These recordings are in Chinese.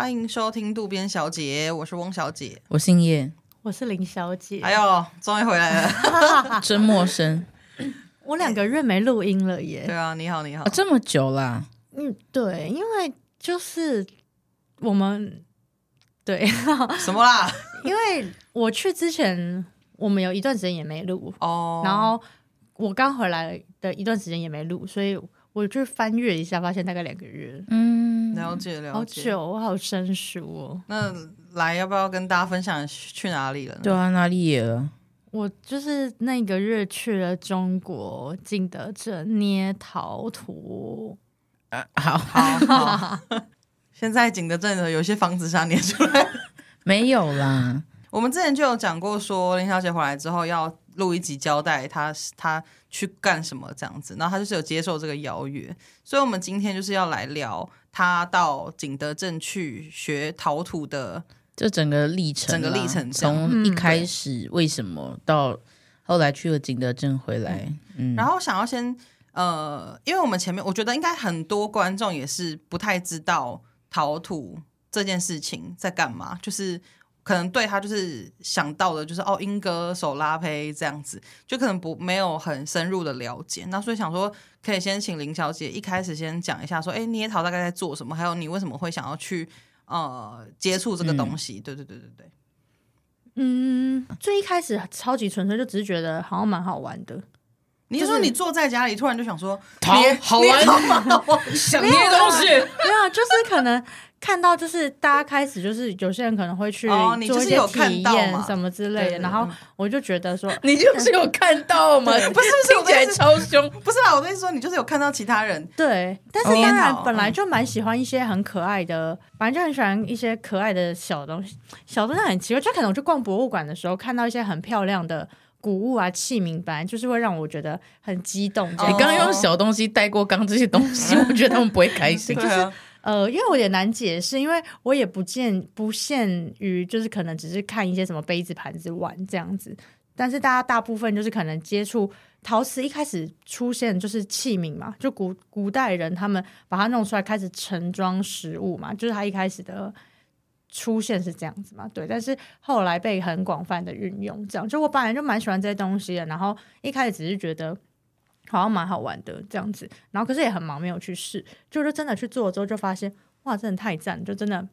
欢迎收听渡边小姐，我是翁小姐，我姓叶，我是林小姐。哎呦，终于回来了，真陌生。我两个月没录音了耶。对啊，你好，你好，啊、这么久啦？嗯，对，因为就是我们对 什么啦？因为我去之前，我们有一段时间也没录哦，然后我刚回来的一段时间也没录，所以我就翻阅一下，发现大概两个月。嗯，了解了解，好久，我好生疏哦。那来，要不要跟大家分享去哪里了呢？对啊，哪里野了？我就是那个月去了中国景德镇捏陶土，啊，好好好。现在景德镇的有些房子上捏出来没有啦？我们之前就有讲过，说林小姐回来之后要录一集交代她她去干什么这样子，然后她就是有接受这个邀约，所以我们今天就是要来聊她到景德镇去学陶土的。这整个历程，整个历程从一开始为什么到后来去了景德镇回来，嗯嗯、然后想要先呃，因为我们前面我觉得应该很多观众也是不太知道陶土这件事情在干嘛，就是可能对他就是想到的就是哦，英歌手拉坯这样子，就可能不没有很深入的了解。那所以想说，可以先请林小姐一开始先讲一下说，说哎，捏陶大概在做什么，还有你为什么会想要去。呃，接触这个东西，嗯、对对对对对。嗯，最一开始超级纯粹，就只是觉得好像蛮好玩的。你是说你坐在家里，突然就想说，陶好玩吗？想捏东西，没有，就是可能。看到就是大家开始就是有些人可能会去做一些体验什么之类的，然后我就觉得说，你就是有看到吗？不是，听起来超凶，不是啊，我跟你说，你就是有看到其他人对，但是当然本来就蛮喜欢一些很可爱的，反正就很喜欢一些可爱的小东西，小东西很奇怪，就可能我去逛博物馆的时候看到一些很漂亮的古物啊器皿，本来就是会让我觉得很激动。你刚刚用小东西带过刚这些东西，我觉得他们不会开心，就是。呃，因为我也难解释，因为我也不见不限于就是可能只是看一些什么杯子、盘子、碗这样子，但是大家大部分就是可能接触陶瓷，一开始出现就是器皿嘛，就古古代人他们把它弄出来开始盛装食物嘛，就是它一开始的出现是这样子嘛，对，但是后来被很广泛的运用，这样就我本来就蛮喜欢这些东西的，然后一开始只是觉得。好像蛮好玩的这样子，然后可是也很忙，没有去试。就是真的去做了之后，就发现哇，真的太赞，就真的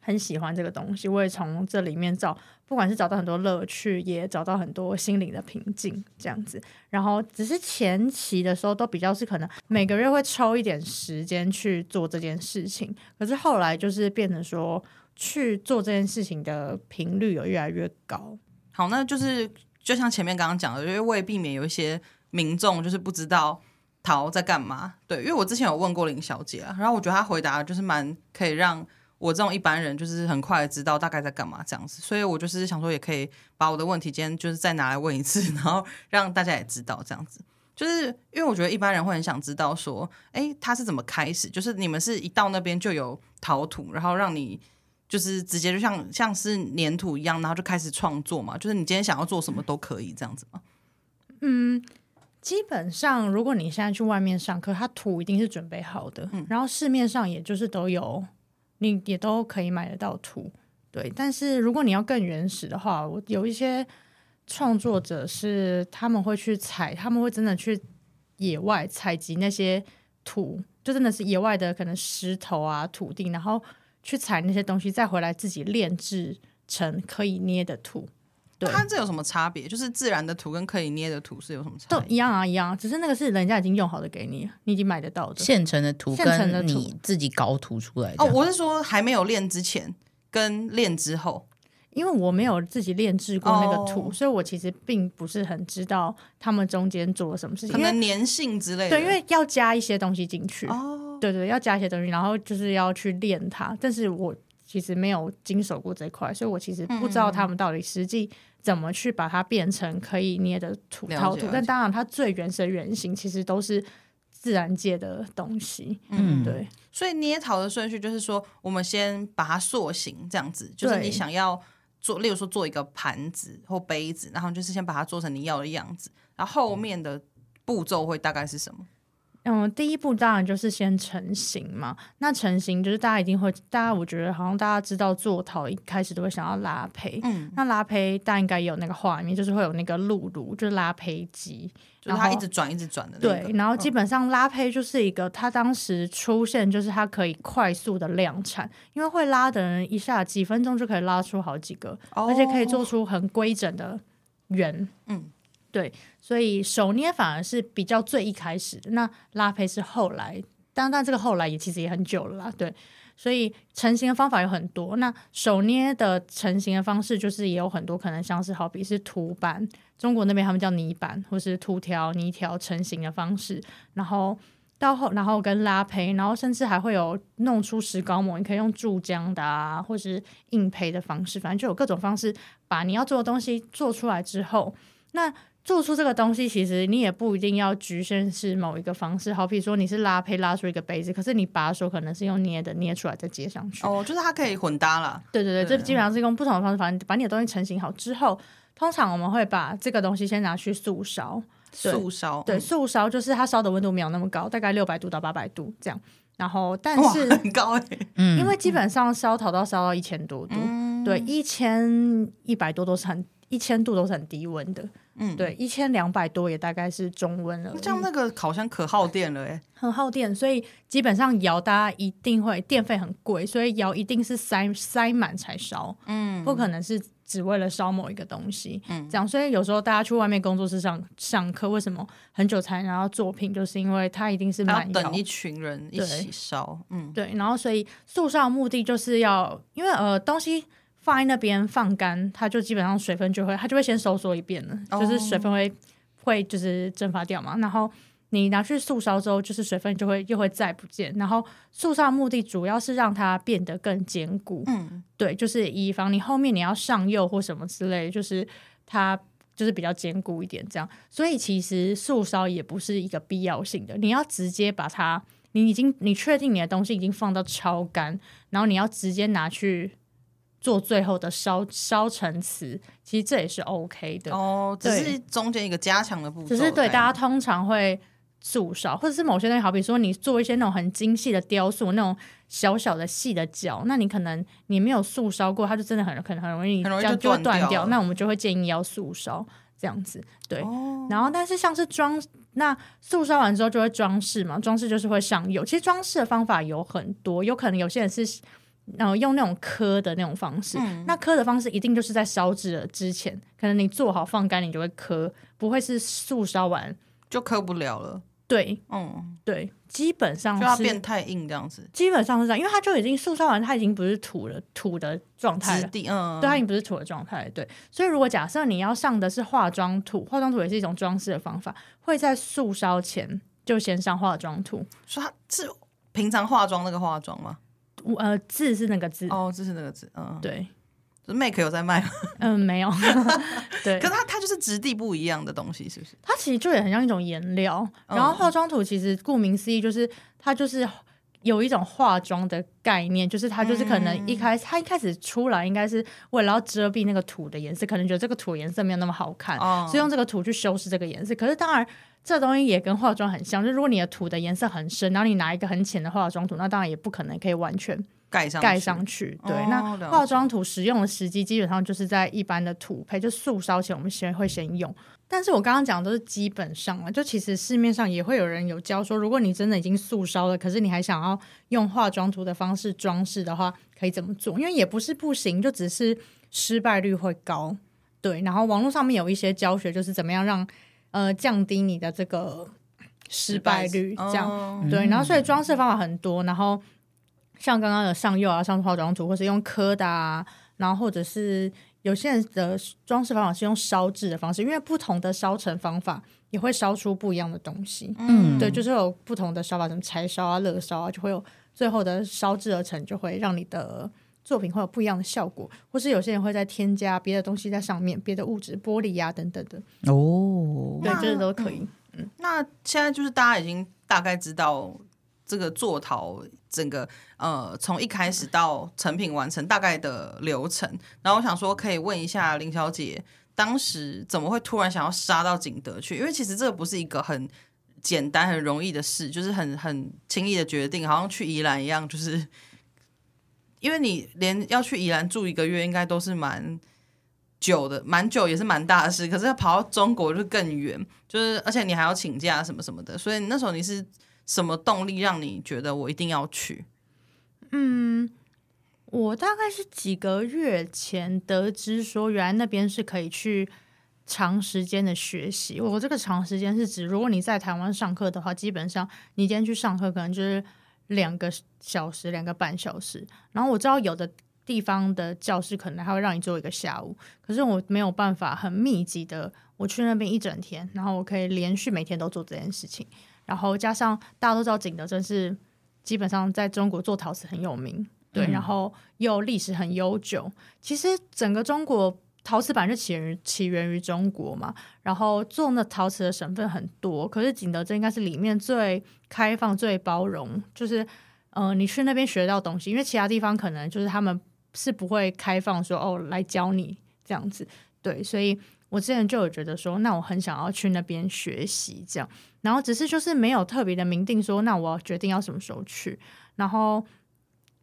很喜欢这个东西。我也从这里面找，不管是找到很多乐趣，也找到很多心灵的平静这样子。然后只是前期的时候都比较是可能每个月会抽一点时间去做这件事情，可是后来就是变成说去做这件事情的频率有越来越高。好，那就是就像前面刚刚讲的，因为为避免有一些。民众就是不知道陶在干嘛，对，因为我之前有问过林小姐啊，然后我觉得她回答就是蛮可以让我这种一般人就是很快知道大概在干嘛这样子，所以我就是想说也可以把我的问题今天就是再拿来问一次，然后让大家也知道这样子，就是因为我觉得一般人会很想知道说，哎，他是怎么开始？就是你们是一到那边就有陶土，然后让你就是直接就像像是粘土一样，然后就开始创作嘛？就是你今天想要做什么都可以这样子吗？嗯。基本上，如果你现在去外面上课，它土一定是准备好的，嗯、然后市面上也就是都有，你也都可以买得到土。对，但是如果你要更原始的话，我有一些创作者是他们会去采，他们会真的去野外采集那些土，就真的是野外的可能石头啊、土地，然后去采那些东西，再回来自己炼制成可以捏的土。对，它这有什么差别？就是自然的土跟可以捏的土是有什么差别？都一样啊，一样。只是那个是人家已经用好的给你，你已经买得到的现成的土，现成的你自己搞土出来的。哦，我是说还没有练之前跟练之后，因为我没有自己炼制过那个土，哦，所以我其实并不是很知道他们中间做了什么事情，可能粘性之类的。对，因为要加一些东西进去。哦，对，对对，要加一些东西，然后就是要去炼它。但是我其实没有经手过这块，所以我其实不知道他们到底实际。怎么去把它变成可以捏的土陶土？但当然，它最原始的原型其实都是自然界的东西。嗯，对。所以捏陶的顺序就是说，我们先把它塑形，这样子。就是你想要做，例如说做一个盘子或杯子，然后就是先把它做成你要的样子。然后后面的步骤会大概是什么？嗯，第一步当然就是先成型嘛。那成型就是大家一定会，大家我觉得好像大家知道做陶一开始都会想要拉胚。嗯，那拉胚大家应该有那个画面，就是会有那个辘轤，就是拉胚机，就是它一直转一直转的、那个。对，然后基本上拉胚就是一个，它当时出现就是它可以快速的量产，因为会拉的人一下几分钟就可以拉出好几个，哦、而且可以做出很规整的圆。嗯。对，所以手捏反而是比较最一开始，那拉坯是后来，当然这个后来也其实也很久了啦。对，所以成型的方法有很多。那手捏的成型的方式就是也有很多，可能像是好比是涂板，中国那边他们叫泥板，或是涂条、泥条成型的方式。然后到后，然后跟拉坯，然后甚至还会有弄出石膏模，你可以用注浆的啊，或是硬胚的方式，反正就有各种方式把你要做的东西做出来之后，那。做出这个东西，其实你也不一定要局限是某一个方式。好比说你是拉胚拉出一个杯子，可是你把手可能是用捏的，捏出来再接上去。哦，就是它可以混搭了。对对对，对这基本上是用不同的方式，反正把你的东西成型好之后，通常我们会把这个东西先拿去速烧。速烧。对，速烧就是它烧的温度没有那么高，大概六百度到八百度这样。然后，但是很高哎，嗯，因为基本上烧陶都要烧到一千多度，嗯、对，一千一百多都是很一千度都是很低温的。嗯，对，一千两百多也大概是中温了。这样那个烤箱可耗电了哎，很耗电，所以基本上窑大家一定会电费很贵，所以窑一定是塞塞满才烧，嗯，不可能是只为了烧某一个东西，嗯，这样。所以有时候大家去外面工作室上上课，为什么很久才拿到作品，就是因为它一定是满要等一群人一起烧，嗯，对。然后所以塑造的目的就是要，因为呃东西。放在那边放干，它就基本上水分就会，它就会先收缩一遍了，oh. 就是水分会会就是蒸发掉嘛。然后你拿去速烧之后，就是水分就会又会再不见。然后速烧的目的主要是让它变得更坚固，嗯，对，就是以防你后面你要上釉或什么之类，就是它就是比较坚固一点这样。所以其实速烧也不是一个必要性的，你要直接把它，你已经你确定你的东西已经放到超干，然后你要直接拿去。做最后的烧烧成瓷，其实这也是 OK 的哦，只是中间一个加强的部分。只是对大家通常会素烧，或者是某些东西，好比说你做一些那种很精细的雕塑，那种小小的细的角，那你可能你没有素烧过，它就真的很可能很容易，很容易就断掉，那我们就会建议要素烧这样子。对，哦、然后但是像是装，那素烧完之后就会装饰嘛，装饰就是会上釉。其实装饰的方法有很多，有可能有些人是。然后用那种磕的那种方式，嗯、那磕的方式一定就是在烧制了之前，可能你做好放干，你就会磕，不会是速烧完就磕不了了。对，嗯，对，基本上是就要变太硬这样子，基本上是这样，因为它就已经速烧完，它已经不是土了，土的状态了，嗯，对，它已经不是土的状态，对。所以如果假设你要上的是化妆土，化妆土也是一种装饰的方法，会在速烧前就先上化妆土，说它是平常化妆那个化妆吗？呃，字是那个字哦，字是那个字，嗯，对，就 Make 有在卖吗？嗯，没有，对，可是它它就是质地不一样的东西，是不是？它其实就也很像一种颜料，然后化妆土其实顾名思义就是它就是有一种化妆的概念，就是它就是可能一开始、嗯、它一开始出来应该是为了要遮蔽那个土的颜色，可能觉得这个土颜色没有那么好看，哦、所以用这个土去修饰这个颜色。可是当然。这东西也跟化妆很像，就如果你的土的颜色很深，然后你拿一个很浅的化妆土，那当然也不可能可以完全盖上盖上去。对，哦、那化妆土使用的时机基本上就是在一般的土配，就素烧前我们先会先用。但是我刚刚讲的都是基本上了，就其实市面上也会有人有教说，如果你真的已经素烧了，可是你还想要用化妆土的方式装饰的话，可以怎么做？因为也不是不行，就只是失败率会高。对，然后网络上面有一些教学，就是怎么样让。呃，降低你的这个失败率，这样、哦、对。然后，所以装饰方法很多。然后，像刚刚的上釉啊，上化妆土，或是用刻的啊，然后或者是有些人的装饰方法是用烧制的方式，因为不同的烧成方法也会烧出不一样的东西。嗯，对，就是有不同的烧法，什么柴烧啊、热烧啊，就会有最后的烧制而成，就会让你的作品会有不一样的效果，或是有些人会再添加别的东西在上面，别的物质，玻璃呀、啊、等等的。哦，对，这个都可以。嗯，嗯，那现在就是大家已经大概知道这个做陶整个呃从一开始到成品完成大概的流程。然后我想说，可以问一下林小姐，当时怎么会突然想要杀到景德去？因为其实这个不是一个很简单、很容易的事，就是很很轻易的决定，好像去宜兰一样，就是因为你连要去宜兰住一个月，应该都是蛮久的，蛮久也是蛮大的事。可是要跑到中国就更远，就是而且你还要请假什么什么的，所以那时候你是什么动力让你觉得我一定要去？嗯。我大概是几个月前得知说，原来那边是可以去长时间的学习。我这个长时间是指，如果你在台湾上课的话，基本上你今天去上课可能就是两个小时、两个半小时。然后我知道有的地方的教室可能还会让你做一个下午，可是我没有办法很密集的，我去那边一整天，然后我可以连续每天都做这件事情。然后加上大家都知道景德镇是基本上在中国做陶瓷很有名。对，然后又历史很悠久。其实整个中国陶瓷本来就起源于起源于中国嘛，然后做那陶瓷的省份很多。可是景德镇应该是里面最开放、最包容，就是呃，你去那边学到东西，因为其他地方可能就是他们是不会开放说哦来教你这样子。对，所以我之前就有觉得说，那我很想要去那边学习这样，然后只是就是没有特别的明定说，那我决定要什么时候去，然后。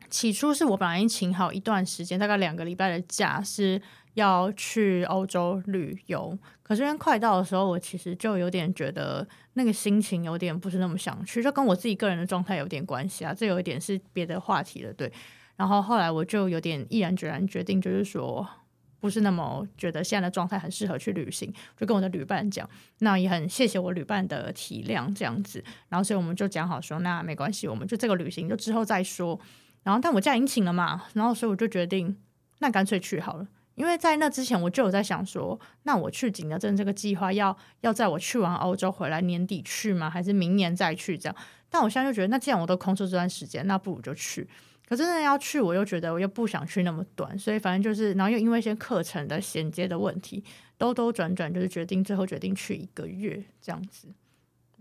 起初是我本来已经请好一段时间，大概两个礼拜的假是要去欧洲旅游。可是因为快到的时候，我其实就有点觉得那个心情有点不是那么想去，就跟我自己个人的状态有点关系啊。这有一点是别的话题了，对。然后后来我就有点毅然决然决定，就是说不是那么觉得现在的状态很适合去旅行，就跟我的旅伴讲。那也很谢谢我旅伴的体谅，这样子。然后所以我们就讲好说，那没关系，我们就这个旅行就之后再说。然后，但我假已经请了嘛，然后所以我就决定，那干脆去好了。因为在那之前，我就有在想说，那我去景德镇这个计划要要在我去完欧洲回来年底去吗？还是明年再去这样？但我现在就觉得，那既然我都空出这段时间，那不如就去。可真的要去，我又觉得我又不想去那么短，所以反正就是，然后又因为一些课程的衔接的问题，兜兜转转，就是决定最后决定去一个月这样子，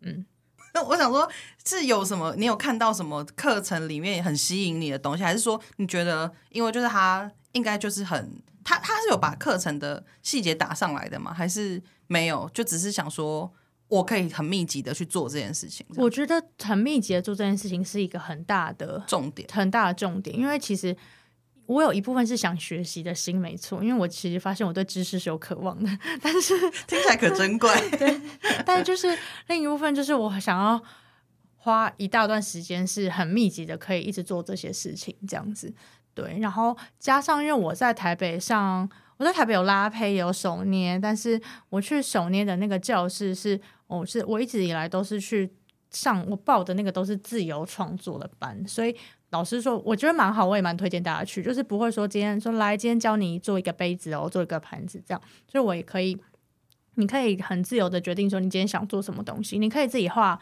嗯。那我想说，是有什么？你有看到什么课程里面很吸引你的东西，还是说你觉得，因为就是他应该就是很，他他是有把课程的细节打上来的吗？还是没有？就只是想说，我可以很密集的去做这件事情。我觉得很密集的做这件事情是一个很大的重点，很大的重点，因为其实。我有一部分是想学习的心，没错，因为我其实发现我对知识是有渴望的，但是 听起来可真怪。对，但是就是另一部分，就是我想要花一大段时间是很密集的，可以一直做这些事情，这样子。对，然后加上因为我在台北上，我在台北有拉胚，有手捏，但是我去手捏的那个教室是，我是我一直以来都是去上，我报的那个都是自由创作的班，所以。老师说，我觉得蛮好，我也蛮推荐大家去，就是不会说今天说来，今天教你做一个杯子哦，做一个盘子这样，所以我也可以，你可以很自由的决定说你今天想做什么东西，你可以自己画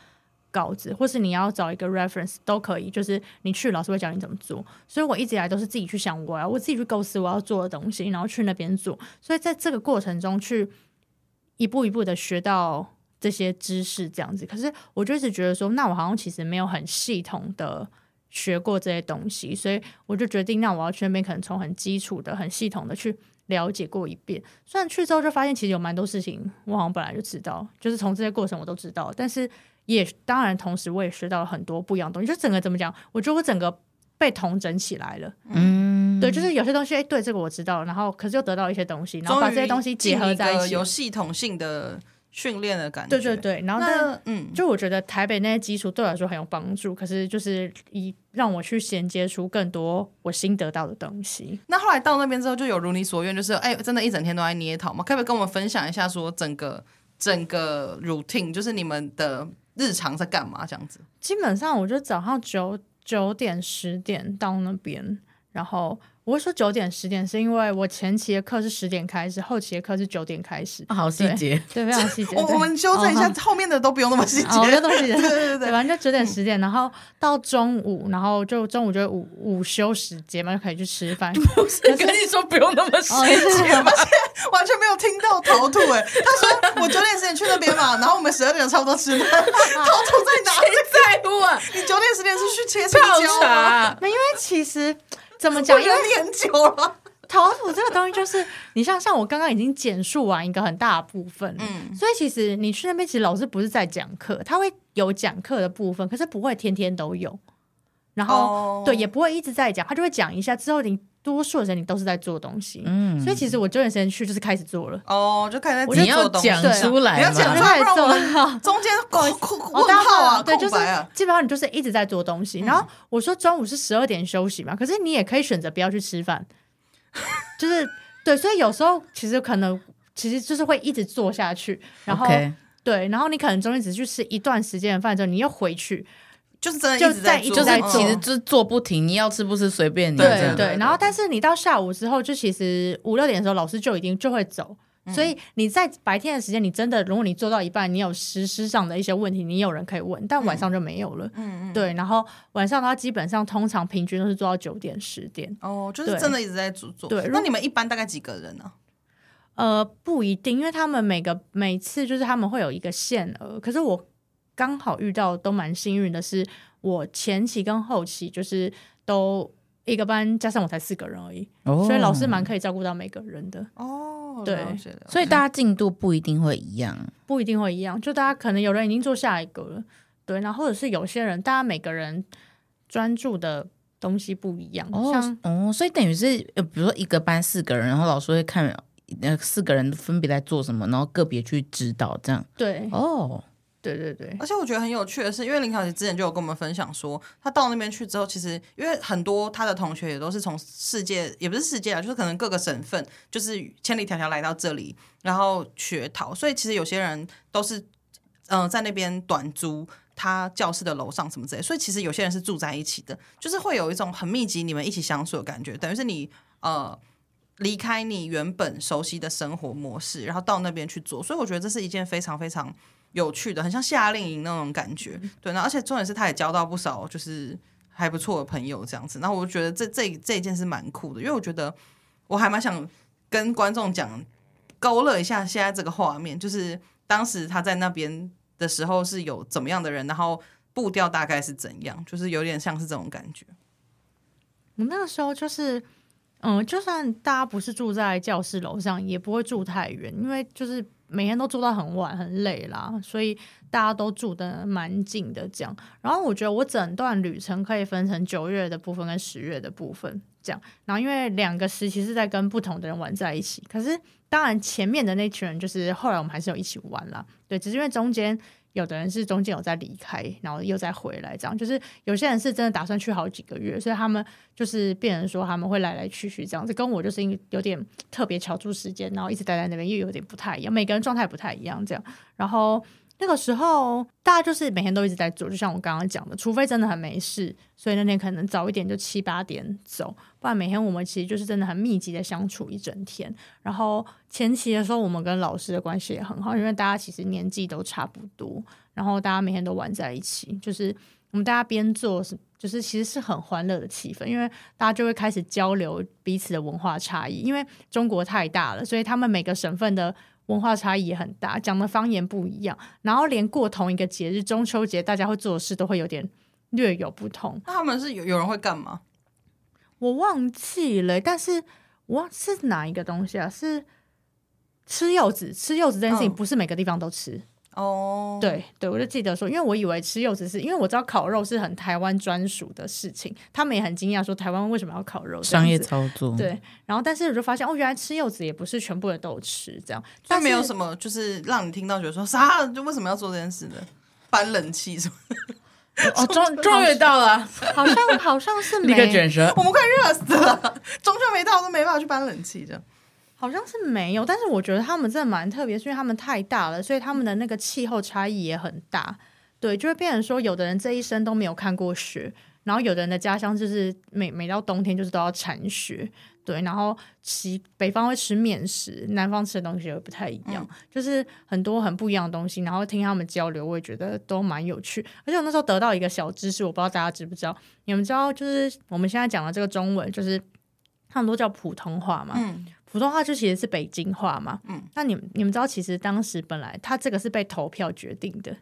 稿子，或是你要找一个 reference 都可以，就是你去老师会教你怎么做，所以我一直以来都是自己去想我要，我自己去构思我要做的东西，然后去那边做，所以在这个过程中去一步一步的学到这些知识这样子，可是我就一直觉得说，那我好像其实没有很系统的。学过这些东西，所以我就决定，那我要去那边，可能从很基础的、很系统的去了解过一遍。虽然去之后就发现，其实有蛮多事情我好像本来就知道，就是从这些过程我都知道。但是也当然，同时我也学到了很多不一样的东西。就整个怎么讲？我觉得我整个被统整起来了。嗯，对，就是有些东西，哎，对，这个我知道，然后可是又得到一些东西，然后把这些东西结合在一起，有系统性的。训练的感觉，对对对，然后但嗯，就我觉得台北那些基础对我来说很有帮助，可是就是以让我去衔接出更多我新得到的东西。那后来到那边之后，就有如你所愿，就是哎，真的一整天都在捏陶吗？可不可以跟我们分享一下，说整个整个 routine，就是你们的日常在干嘛这样子？基本上，我就早上九九点十点到那边，然后。我会说九点十点，是因为我前期的课是十点开始，后期的课是九点开始。好细节，对，非常细节。我我们修正一下，后面的都不用那么细节，不用那么细节。对对对，反正就九点十点，然后到中午，然后就中午就午午休时间嘛，就可以去吃饭。不是跟你说不用那么细节吗？完全没有听到陶土哎，他说我九点十点去那边嘛，然后我们十二点差不多吃饭。陶土在哪？里在乎啊？你九点十点是去切泡茶？没，因为其实。怎么讲？因为你很久了，陶土这个东西就是，你像像我刚刚已经简述完一个很大的部分，嗯，所以其实你去那边，其实老师不是在讲课，他会有讲课的部分，可是不会天天都有。然后、哦、对，也不会一直在讲，他就会讲一下。之后你多数的时间你都是在做东西，嗯，所以其实我九点时间去就是开始做了。哦，就开始你要讲出来，你要讲出来，做中间空空号啊，对，就是基本上你就是一直在做东西。然后我说中午是十二点休息嘛，可是你也可以选择不要去吃饭，就是对，所以有时候其实可能其实就是会一直做下去，然后对，然后你可能中间只去吃一段时间的饭之后，你又回去。就是真的一直在做，就是其实就是做不停，你要吃不吃随便你。对对，然后但是你到下午之后，就其实五六点的时候，老师就已经就会走。所以你在白天的时间，你真的如果你做到一半，你有实施上的一些问题，你有人可以问，但晚上就没有了。嗯嗯。对，然后晚上的话，基本上通常平均都是做到九点十点。哦，就是真的一直在做做。对，那你们一般大概几个人呢？呃，不一定，因为他们每个每次就是他们会有一个限额，可是我。刚好遇到都蛮幸运的是，我前期跟后期就是都一个班加上我才四个人而已，哦、所以老师蛮可以照顾到每个人的。哦，对，所以大家进度不一定会一样，不一定会一样，就大家可能有人已经做下一个了，对，然后或者是有些人，大家每个人专注的东西不一样。哦，像哦，所以等于是呃，比如说一个班四个人，然后老师会看呃四个人分别在做什么，然后个别去指导这样。对，哦。对对对，而且我觉得很有趣的是，因为林小姐之前就有跟我们分享说，她到那边去之后，其实因为很多她的同学也都是从世界，也不是世界啊，就是可能各个省份，就是千里迢迢来到这里，然后学陶，所以其实有些人都是嗯、在那边短租他教室的楼上什么之类，所以其实有些人是住在一起的，就是会有一种很密集你们一起相处的感觉，等于是你呃离开你原本熟悉的生活模式，然后到那边去做，所以我觉得这是一件非常非常。有趣的，很像夏令营那种感觉，对。那而且重点是，他也交到不少就是还不错的朋友这样子。然后我就觉得这这这一件是蛮酷的，因为我觉得我还蛮想跟观众讲，勾勒一下现在这个画面，就是当时他在那边的时候是有怎么样的人，然后步调大概是怎样，就是有点像是这种感觉。我那个时候就是，嗯，就算大家不是住在教室楼上，也不会住太远，因为就是。每天都住到很晚，很累啦，所以大家都住的蛮紧的这样。然后我觉得我整段旅程可以分成九月的部分跟十月的部分这样。然后因为两个时期是在跟不同的人玩在一起，可是当然前面的那群人就是后来我们还是有一起玩啦。对，只是因为中间。有的人是中间有在离开，然后又再回来，这样就是有些人是真的打算去好几个月，所以他们就是变成说他们会来来去去这样子，跟我就是因有点特别乔住时间，然后一直待在那边，又有点不太一样，每个人状态不太一样这样，然后。那个时候，大家就是每天都一直在做，就像我刚刚讲的，除非真的很没事，所以那天可能早一点就七八点走，不然每天我们其实就是真的很密集的相处一整天。然后前期的时候，我们跟老师的关系也很好，因为大家其实年纪都差不多，然后大家每天都玩在一起，就是我们大家边做是，就是其实是很欢乐的气氛，因为大家就会开始交流彼此的文化差异，因为中国太大了，所以他们每个省份的。文化差异也很大，讲的方言不一样，然后连过同一个节日中秋节，大家会做的事都会有点略有不同。那他们是有有人会干嘛？我忘记了，但是我忘是哪一个东西啊？是吃柚子，吃柚子这件事情不是每个地方都吃。嗯哦、oh.，对对，我就记得说，因为我以为吃柚子是因为我知道烤肉是很台湾专属的事情，他们也很惊讶说台湾为什么要烤肉，商业操作。对，然后但是我就发现哦，原来吃柚子也不是全部的都吃这样，但没有什么就是让你听到觉得说啥，就为什么要做这件事呢？搬冷气什么？哦，终终于到了，好像好像是立刻卷舌，我们快热死了，中秋没到都没办法去搬冷气这样。好像是没有，但是我觉得他们真的蛮特别，是因为他们太大了，所以他们的那个气候差异也很大。对，就会变成说，有的人这一生都没有看过雪，然后有的人的家乡就是每每到冬天就是都要铲雪。对，然后其北方会吃面食，南方吃的东西也不太一样，嗯，就是很多很不一样的东西。然后听他们交流，我也觉得都蛮有趣。而且我那时候得到一个小知识，我不知道大家知不知道，你们知道就是我们现在讲的这个中文，就是他们都叫普通话嘛。嗯普通话就其实是北京话嘛，嗯，那你们你们知道，其实当时本来它这个是被投票决定的。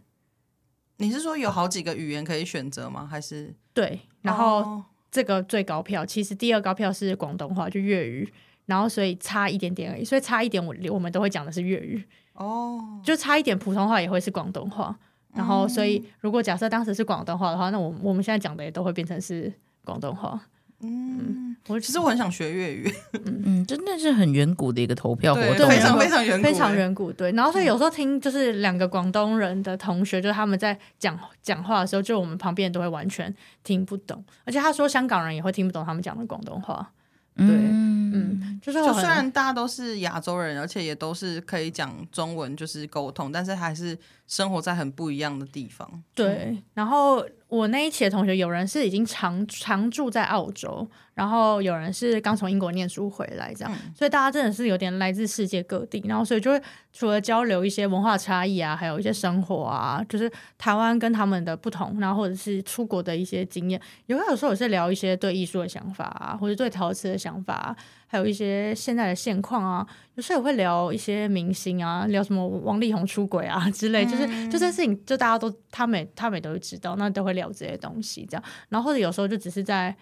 你是说有好几个语言可以选择吗？还是对，然后这个最高票，其实第二高票是广东话，就粤语，然后所以差一点点而已，所以差一点我我们都会讲的是粤语哦，就差一点普通话也会是广东话。然后所以如果假设当时是广东话的话，那我我们现在讲的也都会变成是广东话。嗯，我其实我很想学粤语，嗯，真的是很远古的一个投票活动，非常非常远古，非常远古。对，然后所以有时候听就是两个广东人的同学，就他们在讲讲话的时候，就我们旁边人都会完全听不懂，而且他说香港人也会听不懂他们讲的广东话。对，嗯，就是就虽然大家都是亚洲人，而且也都是可以讲中文，就是沟通，但是还是生活在很不一样的地方。对，然后。我那一期的同学，有人是已经常常住在澳洲，然后有人是刚从英国念书回来，这样，嗯、所以大家真的是有点来自世界各地，然后所以就会除了交流一些文化差异啊，还有一些生活啊，就是台湾跟他们的不同，然后或者是出国的一些经验，有有时候也是聊一些对艺术的想法啊，或者对陶瓷的想法啊。还有一些现在的现况啊，有时候也会聊一些明星啊，聊什么王力宏出轨啊 之类，就是就这些事情，就大家都他们他们都会知道，那都会聊这些东西这样。然后或者有时候就只是在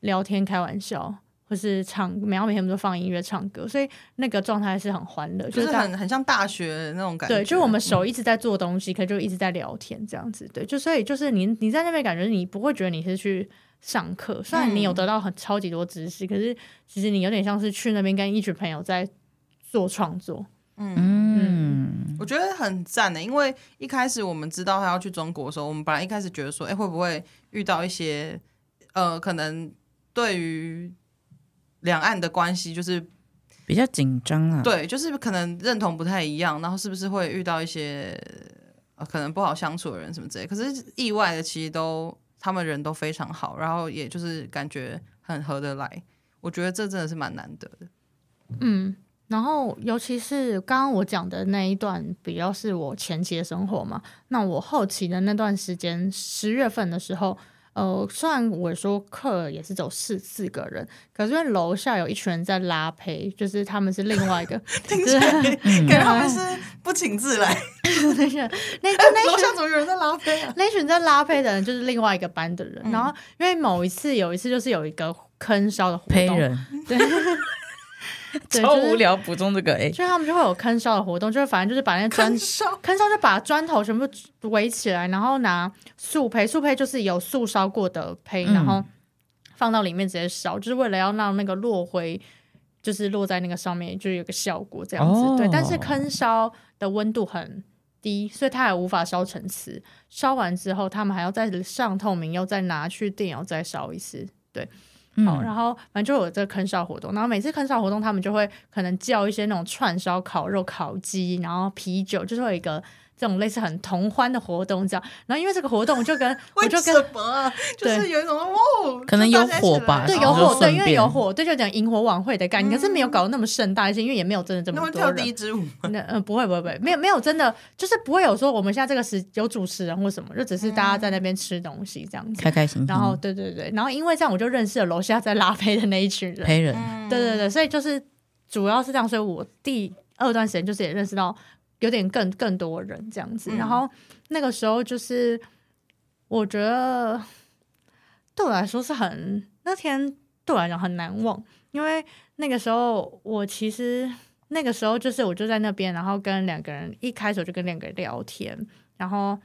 聊天开玩笑，或是唱，每每天都放音乐唱歌，所以那个状态是很欢乐，就是很很像大学那种感觉。对，就我们手一直在做东西，可就一直在聊天这样子。对，就所以就是你你在那边感觉你不会觉得你是去。上课，虽然你有得到很超级多知识，嗯、可是其实你有点像是去那边跟一群朋友在做创作。嗯嗯，我觉得很赞的，因为一开始我们知道他要去中国的时候，我们本来一开始觉得说，哎、欸，会不会遇到一些呃，可能对于两岸的关系就是比较紧张啊？对，就是可能认同不太一样，然后是不是会遇到一些呃，可能不好相处的人什么之类？可是意外的，其实都。他们人都非常好，然后也就是感觉很合得来，我觉得这真的是蛮难得的。嗯，然后尤其是刚刚我讲的那一段，比较是我前期的生活嘛。那我后期的那段时间，十月份的时候。呃，虽然我说课也是走四四个人，可是因为楼下有一群人在拉胚，就是他们是另外一个，听起来感觉他们是不请自来。那群 那那楼下怎么有人在拉胚啊？那群在拉胚的人就是另外一个班的人。嗯、然后因为某一次有一次就是有一个坑烧的活动，对。超无聊，补充这个哎，就他们就会有坑烧的活动，就是反正就是把那砖坑烧，就把砖头全部围起来，然后拿素胚，素胚就是有素烧过的胚，然后放到里面直接烧，就是为了要让那个落灰就是落在那个上面，就有个效果这样子。对，但是坑烧的温度很低，所以它还无法烧成瓷。烧完之后，他们还要再上透明，又再拿去电窑再烧一次。对。好，然后反正就有这个坑烧活动，然后每次坑烧活动，他们就会可能叫一些那种串烧、烤肉、烤鸡，然后啤酒，就是会有一个。这种类似很同欢的活动，这样，然后因为这个活动，我就跟我就跟什么、啊？就是有一种哦，可能有火吧，对，有火，对，因为有火，对，就讲萤火晚会的概念，嗯、可是没有搞得那么盛大一些，因为也没有真的这么多人。那跳第一支舞？那嗯，不会，不会，不会，没有，没有真的，就是不会有说我们现在这个时有主持人或什么，就只是大家在那边吃东西这样子，开开心心。然后，对对对，然后因为这样，我就认识了楼下在拉胚的那一群人，黑人，对对对，所以就是主要是这样，所以我第二段时间就是也认识到。有点更更多人这样子，然后那个时候就是我觉得对我来说是很那天对我来讲很难忘，因为那个时候我其实那个时候就是我就在那边，然后跟两个人一开始我就跟两个人聊天，然后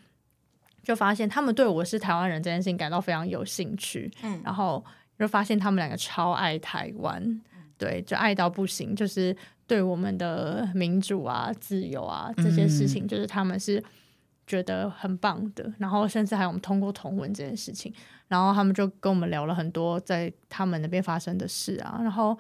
就发现他们对我是台湾人这件事情感到非常有兴趣，嗯，然后就发现他们两个超爱台湾，对，就爱到不行，就是。对我们的民主啊、自由啊这些事情，就是他们是觉得很棒的。嗯、然后甚至还有我们通过同文这件事情，然后他们就跟我们聊了很多在他们那边发生的事啊。然后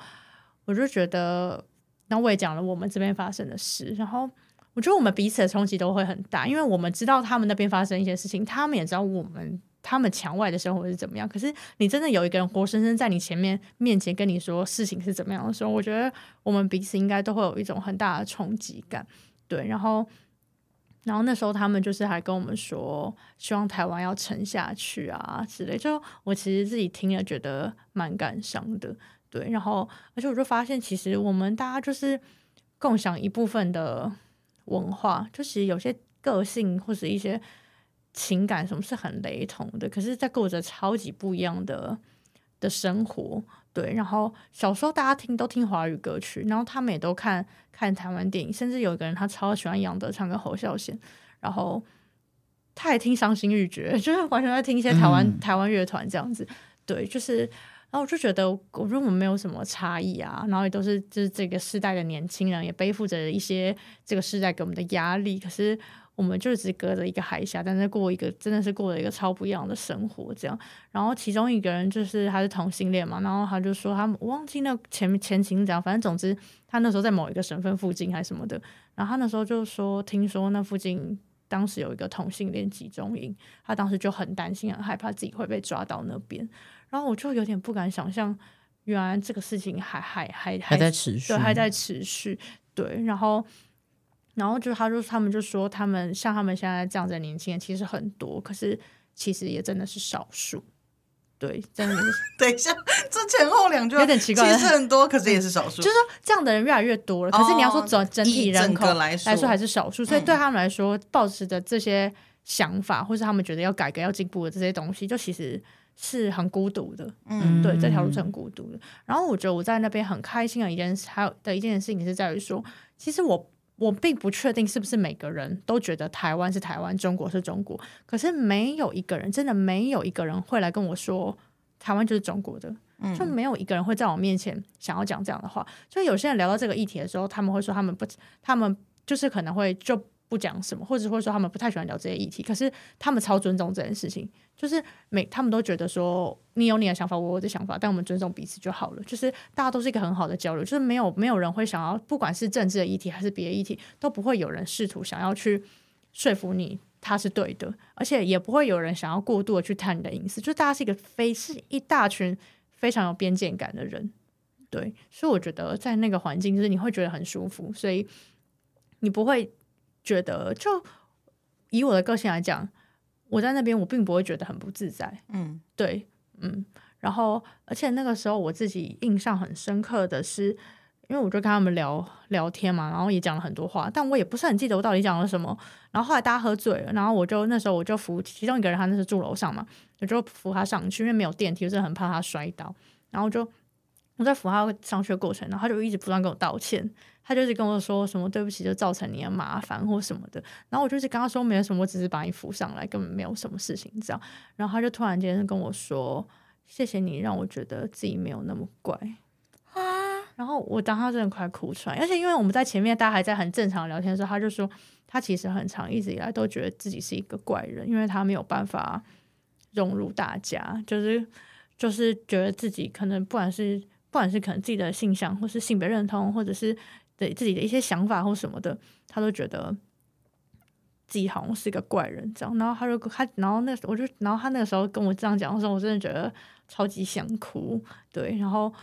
我就觉得，那我也讲了我们这边发生的事。然后我觉得我们彼此的冲击都会很大，因为我们知道他们那边发生一些事情，他们也知道我们。他们墙外的生活是怎么样？可是你真的有一个人活生生在你前面面前跟你说事情是怎么样的时候，我觉得我们彼此应该都会有一种很大的冲击感。对，然后，然后那时候他们就是还跟我们说，希望台湾要沉下去啊之类。就我其实自己听了觉得蛮感伤的。对，然后而且我就发现，其实我们大家就是共享一部分的文化，就其实有些个性或是一些。情感什么是很雷同的，可是，在过着超级不一样的的生活，对，然后小时候大家听都听华语歌曲，然后他们也都看看台湾电影，甚至有一个人他超喜欢杨德昌跟侯孝贤，然后他也听伤心欲绝，就是完全在听一些台湾、嗯、台湾乐团这样子。对，就是，然后我就觉得我觉得我们没有什么差异啊，然后也都是就是这个世代的年轻人也背负着一些这个世代给我们的压力，可是。我们就只隔着一个海峡，但是过一个真的是过了一个超不一样的生活，这样。然后其中一个人就是他是同性恋嘛，然后他就说他我忘记那前前情讲，反正总之他那时候在某一个省份附近还是什么的，然后他那时候就说听说那附近当时有一个同性恋集中营，他当时就很担心很害怕自己会被抓到那边，然后我就有点不敢想象，原来这个事情还还还还在持续，对，还在持续，对，然后。然后就他就他们就说，他们像他们现在这样子的年轻人其实很多，可是其实也真的是少数。对，真的是。等一下，这前后两句有点奇怪。其实很多，可是也是少数。就是说，这样的人越来越多了，可是你要说整整体人口来说还是少数，所以对他们来说，抱持的这些想法，或是他们觉得要改革、要进步的这些东西，就其实是很孤独的。嗯，对，这条路是很孤独的。然后我觉得我在那边很开心的一件事，还有的一件事情是在于说，其实我。我并不确定是不是每个人都觉得台湾是台湾，中国是中国。可是没有一个人，真的没有一个人会来跟我说台湾就是中国的，就没有一个人会在我面前想要讲这样的话。所以有些人聊到这个议题的时候，他们会说他们不，他们就是可能会就。不讲什么，或者或者说他们不太喜欢聊这些议题，可是他们超尊重这件事情，就是每他们都觉得说你有你的想法，我有我的想法，但我们尊重彼此就好了。就是大家都是一个很好的交流，就是没有没有人会想要，不管是政治的议题还是别的议题，都不会有人试图想要去说服你他是对的，而且也不会有人想要过度的去探你的隐私。就是大家是一个非是一大群非常有边界感的人，对，所以我觉得在那个环境，就是你会觉得很舒服，所以你不会。觉得就以我的个性来讲，我在那边我并不会觉得很不自在。嗯，对，嗯，然后而且那个时候我自己印象很深刻的是，因为我就跟他们聊聊天嘛，然后也讲了很多话，但我也不是很记得我到底讲了什么。然后后来大家喝醉了，然后我就那时候我就扶其中一个人，他那是住楼上嘛，我就扶他上去，因为没有电梯，我真的很怕他摔倒。然后就我在扶他上去的过程，然后他就一直不断跟我道歉。他就是跟我说什么对不起，就造成你的麻烦或什么的。然后我就是跟他说没有什么，我只是把你扶上来，根本没有什么事情这样。然后他就突然间跟我说：“谢谢你让我觉得自己没有那么怪啊。”然后我当他真的快哭出来，而且因为我们在前面大家还在很正常聊天的时候，他就说他其实很长一直以来都觉得自己是一个怪人，因为他没有办法融入大家，就是就是觉得自己可能不管是不管是可能自己的性向，或是性别认同，或者是。对自己的一些想法或什么的，他都觉得自己好像是一个怪人这样。然后他就他，然后那我就，然后他那个时候跟我这样讲的时候，我真的觉得超级想哭。对，然后。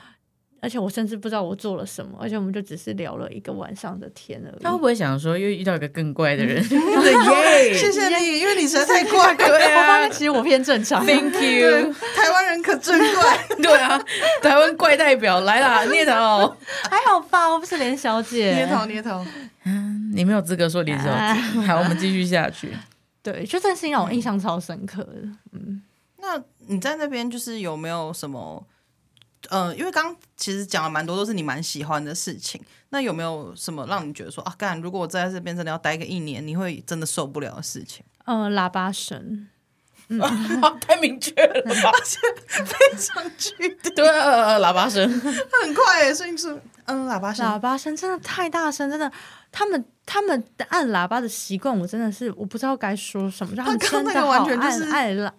而且我甚至不知道我做了什么，而且我们就只是聊了一个晚上的天而已。他会不会想说又遇到一个更怪的人？耶！谢谢你，因为你实在太怪了。对啊，我发现其实我偏正常。Thank you。台湾人可真怪。对啊，台湾怪代表来啦，捏头。还好吧，我不是连小姐。捏头，捏头。嗯，你没有资格说连小姐。好，我们继续下去。对，就这件事情让我印象超深刻的。嗯，那你在那边就是有没有什么？呃，因为刚刚其实讲了蛮多都是你蛮喜欢的事情，那有没有什么让你觉得说啊，干，如果我在这边真的要待个一年，你会真的受不了的事情？呃，喇叭声，嗯，太明确了，而 且非常具体。对啊，喇叭声很快，声音是嗯，喇叭声，喇叭声真的太大声，真的，他们他们按喇叭的习惯，我真的是我不知道该说什么，他们真的完全就是爱喇。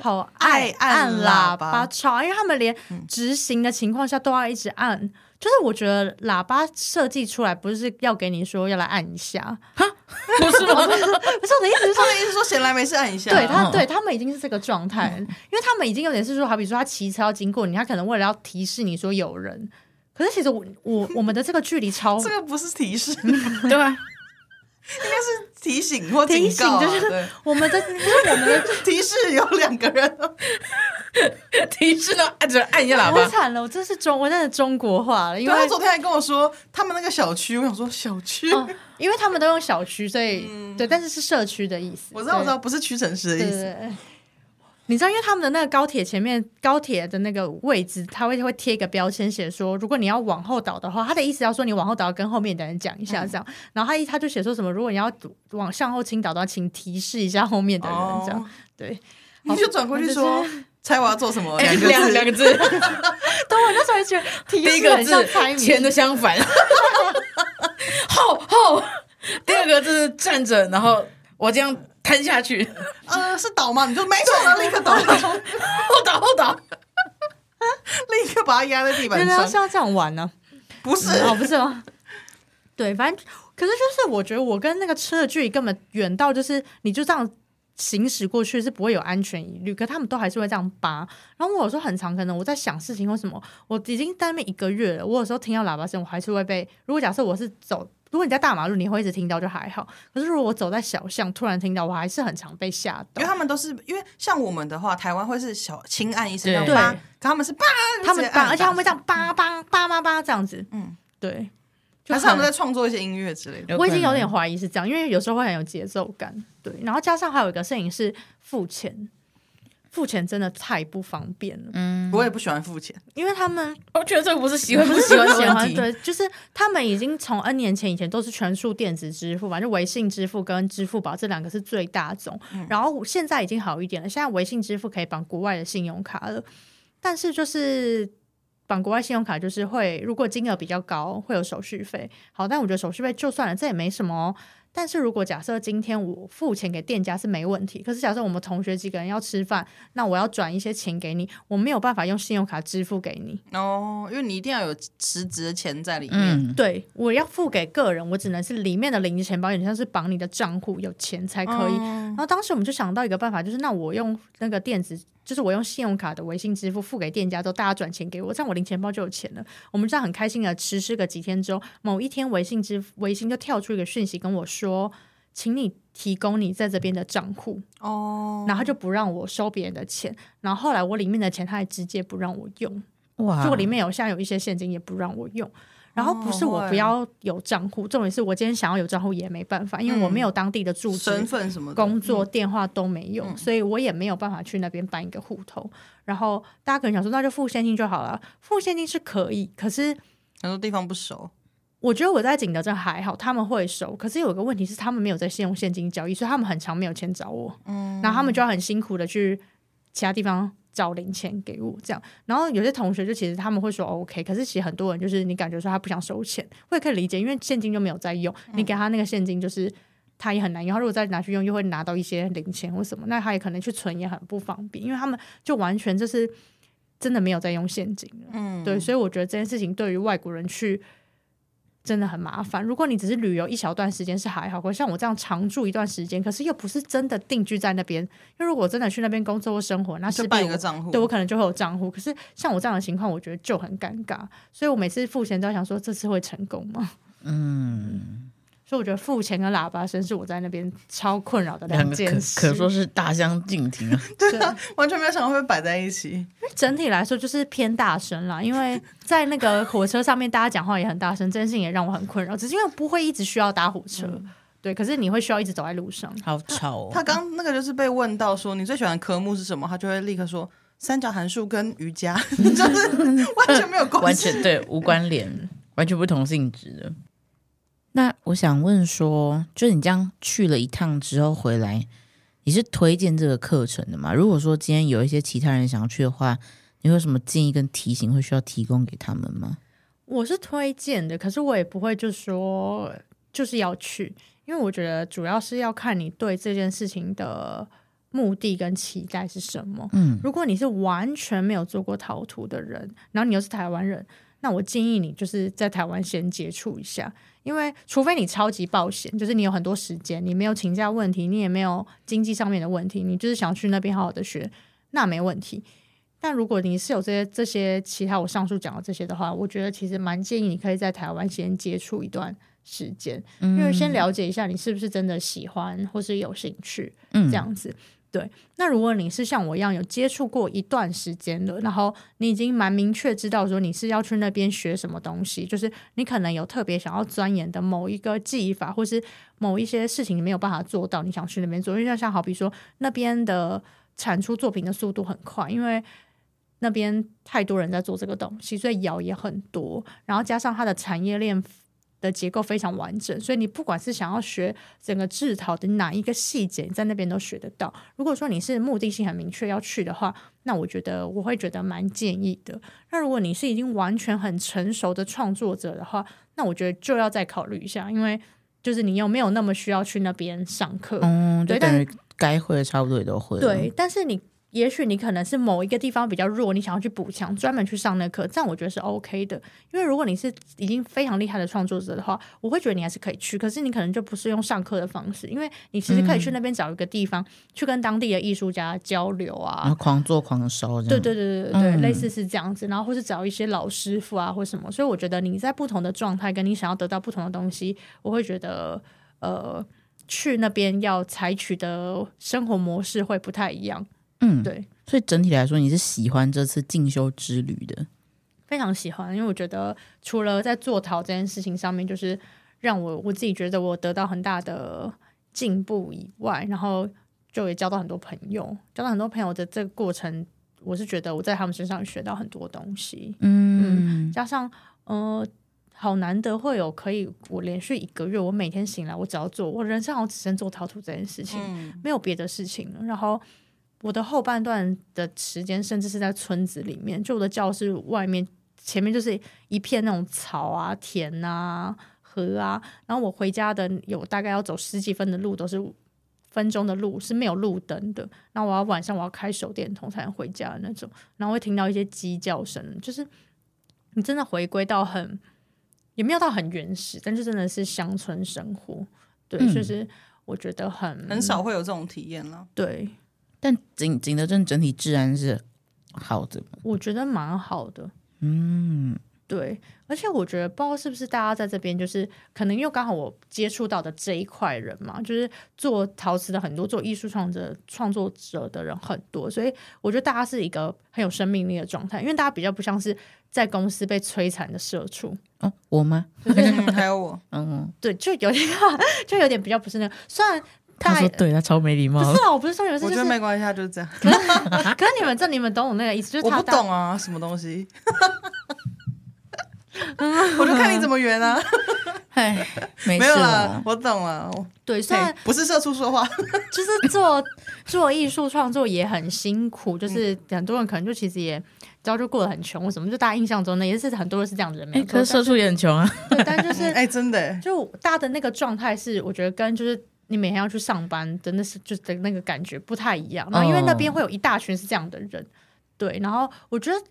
好爱按喇叭超，因为他们连执行的情况下都要一直按。嗯、就是我觉得喇叭设计出来不是要给你说要来按一下，哈，不是吗？不是我的意思是，他的意思说闲来没事按一下。对他，对他们已经是这个状态，嗯、因为他们已经有点是说，好比说他骑车要经过你，他可能为了要提示你说有人，可是其实我我我们的这个距离超，这个不是提示，对吧？应该是提醒或警告、啊，就是我们的，就是我们的 提示有两个人，提示呢，按着按一下喇叭。我惨了，我这是中，我真的中国话了。因为他昨天还跟我说，他们那个小区，我想说小区、哦，因为他们都用小区，所以、嗯、对，但是是社区的意思。我知道，我知道，不是屈臣氏的意思。对对对你知道，因为他们的那个高铁前面高铁的那个位置，他会会贴一个标签，写说如果你要往后倒的话，他的意思要说你往后倒要跟后面的人讲一下这样。嗯、然后他一他就写说什么，如果你要往向后倾倒的话，请提示一下后面的人这样。哦、对，你就转过去说，猜我要做什么？两个字，两个字。等我那时候觉得提示很像猜谜，前的相反。后后，第二个字是站着，然后我这样。吞下去，呃，是倒吗？你就没错，立刻倒，后倒后倒，立刻把它压在地板上。原来是要这样玩呢？不是哦，不是吗？对，反正可是就是我觉得我跟那个车的距离根本远到，就是你就这样行驶过去是不会有安全疑虑，可他们都还是会这样扒。然后我有时候很常可能我在想事情或什么，我已经在那边一个月了，我有时候听到喇叭声，我还是会被。如果假设我是走。如果你在大马路，你会一直听到就还好。可是如果我走在小巷，突然听到，我还是很常被吓到。因为他们都是因为像我们的话，台湾会是小轻按一声，对，可他们是叭，他们叭，而且他们会这样叭叭叭叭叭这样子。嗯，对。还是他们在创作一些音乐之类的。我已经有点怀疑是这样，因为有时候会很有节奏感。对，然后加上还有一个摄影师付钱。付钱真的太不方便了，嗯，我也不喜欢付钱，因为他们我觉得这个不是喜欢不喜欢喜欢，对，就是他们已经从 N 年前以前都是全数电子支付嘛，就微信支付跟支付宝这两个是最大宗，嗯、然后现在已经好一点了，现在微信支付可以绑国外的信用卡了，但是就是绑国外信用卡就是会如果金额比较高会有手续费，好，但我觉得手续费就算了，这也没什么哦。但是如果假设今天我付钱给店家是没问题，可是假设我们同学几个人要吃饭，那我要转一些钱给你，我没有办法用信用卡支付给你哦，因为你一定要有实质的钱在里面。嗯、对，我要付给个人，我只能是里面的零钱包，有点像是绑你的账户，有钱才可以。嗯、然后当时我们就想到一个办法，就是那我用那个电子。就是我用信用卡的微信支付付给店家之后，大家转钱给我，这样我零钱包就有钱了。我们这样很开心的实施个几天之后，某一天微信支付微信就跳出一个讯息跟我说，请你提供你在这边的账户哦，然后就不让我收别人的钱。然后后来我里面的钱他还直接不让我用，哇，就我里面有现在有一些现金也不让我用。然后不是我不要有账户，重点是我今天想要有账户也没办法，因为我没有当地的住址、身份什么的、工作电话都没有，所以我也没有办法去那边办一个户头。然后大家可能想说，那就付现金就好了。付现金是可以，可是很多地方不熟。我觉得我在景德镇还好，他们会收。可是有一个问题是，他们没有在信用现金交易，所以他们很常没有钱找我。嗯，然后他们就要很辛苦的去其他地方。找零钱给我这样，然后有些同学就其实他们会说 OK，可是其实很多人就是你感觉说他不想收钱，我也可以理解，因为现金就没有在用，你给他那个现金就是他也很难用，然后如果再拿去用又会拿到一些零钱或什么，那他也可能去存也很不方便，因为他们就完全就是真的没有在用现金了，嗯，对，所以我觉得这件事情对于外国人去。真的很麻烦。如果你只是旅游一小段时间是还好，或像我这样常住一段时间，可是又不是真的定居在那边。因为如果真的去那边工作或生活，那是办一个账户，对我可能就会有账户。可是像我这样的情况，我觉得就很尴尬。所以我每次付钱都要想说，这次会成功吗？嗯。所以我觉得付钱跟喇叭声是我在那边超困扰的两件事，可，可说是大相径庭啊。对啊，完全没有想到会摆在一起。整体来说就是偏大声啦，因为在那个火车上面，大家讲话也很大声，这件事情也让我很困扰。只是因为不会一直需要搭火车，嗯、对，可是你会需要一直走在路上，好吵哦。他刚那个就是被问到说你最喜欢的科目是什么，他就会立刻说三角函数跟瑜伽，就是完全没有关系，完全对无关联，完全不同性质的。那我想问说，就你这样去了一趟之后回来，你是推荐这个课程的吗？如果说今天有一些其他人想要去的话，你有什么建议跟提醒会需要提供给他们吗？我是推荐的，可是我也不会就说就是要去，因为我觉得主要是要看你对这件事情的目的跟期待是什么。嗯，如果你是完全没有做过陶土的人，然后你又是台湾人，那我建议你就是在台湾先接触一下。因为除非你超级冒险，就是你有很多时间，你没有请假问题，你也没有经济上面的问题，你就是想去那边好好的学，那没问题。但如果你是有这些这些其他我上述讲的这些的话，我觉得其实蛮建议你可以在台湾先接触一段时间，因为先了解一下你是不是真的喜欢或是有兴趣，这样子。对，那如果你是像我一样有接触过一段时间的，然后你已经蛮明确知道说你是要去那边学什么东西，就是你可能有特别想要钻研的某一个技法，或是某一些事情你没有办法做到，你想去那边做，因为像好比说那边的产出作品的速度很快，因为那边太多人在做这个东西，所以窑也很多，然后加上它的产业链的结构非常完整，所以你不管是想要学整个制陶的哪一个细节，你在那边都学得到。如果说你是目的性很明确要去的话，那我觉得我会觉得蛮建议的。那如果你是已经完全很成熟的创作者的话，那我觉得就要再考虑一下，因为就是你有没有那么需要去那边上课？嗯，对，等于该会的差不多也都会。对，但是你。也许你可能是某一个地方比较弱，你想要去补强，专门去上那课，这样我觉得是 OK 的。因为如果你是已经非常厉害的创作者的话，我会觉得你还是可以去。可是你可能就不是用上课的方式，因为你其实可以去那边找一个地方，嗯、去跟当地的艺术家交流啊，然后狂做狂烧。对对对对对，嗯、类似是这样子。然后或是找一些老师傅啊，或什么。所以我觉得你在不同的状态，跟你想要得到不同的东西，我会觉得呃，去那边要采取的生活模式会不太一样。嗯，对。所以整体来说，你是喜欢这次进修之旅的？非常喜欢，因为我觉得除了在做陶这件事情上面，就是让我我自己觉得我得到很大的进步以外，然后就也交到很多朋友，交到很多朋友的这个过程，我是觉得我在他们身上学到很多东西。嗯，嗯，加上呃，好难得会有可以我连续一个月，我每天醒来，我只要做，我人生好像只剩做陶土这件事情，嗯、没有别的事情了。然后。我的后半段的时间，甚至是在村子里面，就我的教室外面，前面就是一片那种草啊、田啊、河啊。然后我回家的有大概要走十几分的路，都是分钟的路，是没有路灯的。然后我要晚上我要开手电筒才能回家的那种。然后会听到一些鸡叫声，就是你真的回归到很，也没有到很原始，但是真的是乡村生活。对，嗯、就是我觉得很很少会有这种体验了。对。但景景德镇整体治安是好的，我觉得蛮好的。嗯，对，而且我觉得不知道是不是大家在这边，就是可能因为刚好我接触到的这一块人嘛，就是做陶瓷的很多，做艺术创作创作者的人很多，所以我觉得大家是一个很有生命力的状态，因为大家比较不像是在公司被摧残的社畜。哦，我吗？还有我，嗯，对，就有点 就有点比较不是那个，虽然。他说：“对他超没礼貌。”不是啊，我不是说你们，我觉得没关系，他就是这样。可是你们这，你们懂我那个意思？就是我不懂啊，什么东西？我就看你怎么圆啊。哎，没有了，我懂了。对，虽然不是社畜说话，就是做做艺术创作也很辛苦，就是很多人可能就其实也，知道就过得很穷，什么就大家印象中呢，也是很多人是这样的人。没可是社畜也很穷啊。对，但就是哎，真的，就大家的那个状态是，我觉得跟就是。你每天要去上班，真的是就是的那个感觉不太一样。然后因为那边会有一大群是这样的人，哦、对。然后我觉得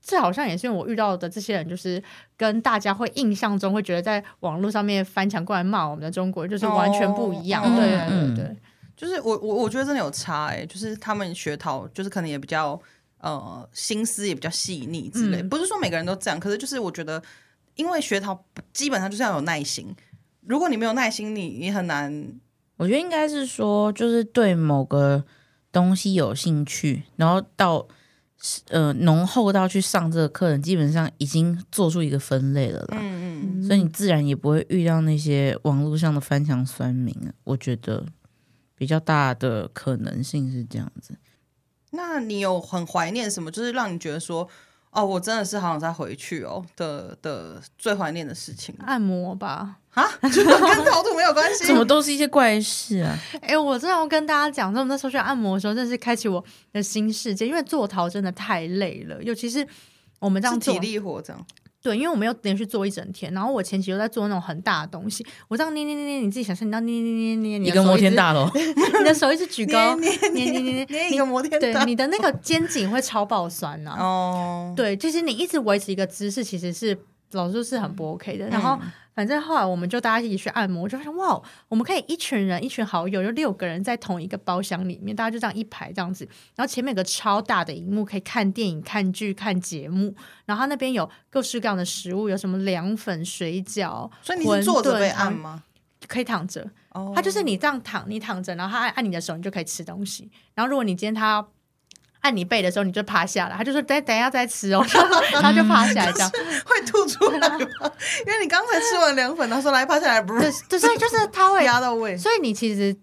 这好像也是因为我遇到的这些人，就是跟大家会印象中会觉得在网络上面翻墙过来骂我们的中国人，就是完全不一样。哦、对对对对，就是我我我觉得真的有差哎、欸，就是他们学陶，就是可能也比较呃心思也比较细腻之类。嗯、不是说每个人都这样，可是就是我觉得，因为学陶基本上就是要有耐心。如果你没有耐心，你你很难。我觉得应该是说，就是对某个东西有兴趣，然后到呃浓厚到去上这个课程，基本上已经做出一个分类了啦。嗯嗯，所以你自然也不会遇到那些网络上的翻墙酸民。我觉得比较大的可能性是这样子。那你有很怀念什么？就是让你觉得说，哦，我真的是好想再回去哦的的最怀念的事情？按摩吧。啊，就跟陶土没有关系，怎么都是一些怪事啊！哎、欸，我真的要跟大家讲，在我们那时候去按摩的时候，真是开启我的新世界。因为做陶真的太累了，尤其是我们这样做体力活，这样对，因为我们要连续做一整天。然后我前期又在做那种很大的东西，我这样捏捏捏捏，你自己想象，你要捏捏捏捏捏，一个摩天大楼，你的手一直举高，捏捏捏捏捏一个摩天大楼，对，你的那个肩颈会超爆酸呐、啊。哦，对，就是你一直维持一个姿势，其实是老实说是很不 OK 的。然后。嗯反正后来我们就大家一起去按摩，我就发现哇，我们可以一群人，一群好友，就六个人在同一个包厢里面，大家就这样一排这样子，然后前面有个超大的荧幕，可以看电影、看剧、看节目，然后他那边有各式各样的食物，有什么凉粉、水饺，所以你是坐着被按吗？可以躺着，哦，他就是你这样躺，你躺着，然后他按按你的手，你就可以吃东西。然后如果你今天他。按你背的时候，你就趴下来，他就说等等一下再吃哦，然后就趴下来这样，会吐出来吗？因为你刚才吃完凉粉，他说来趴下来，不是，对，所以就是他会压到胃，所以你其实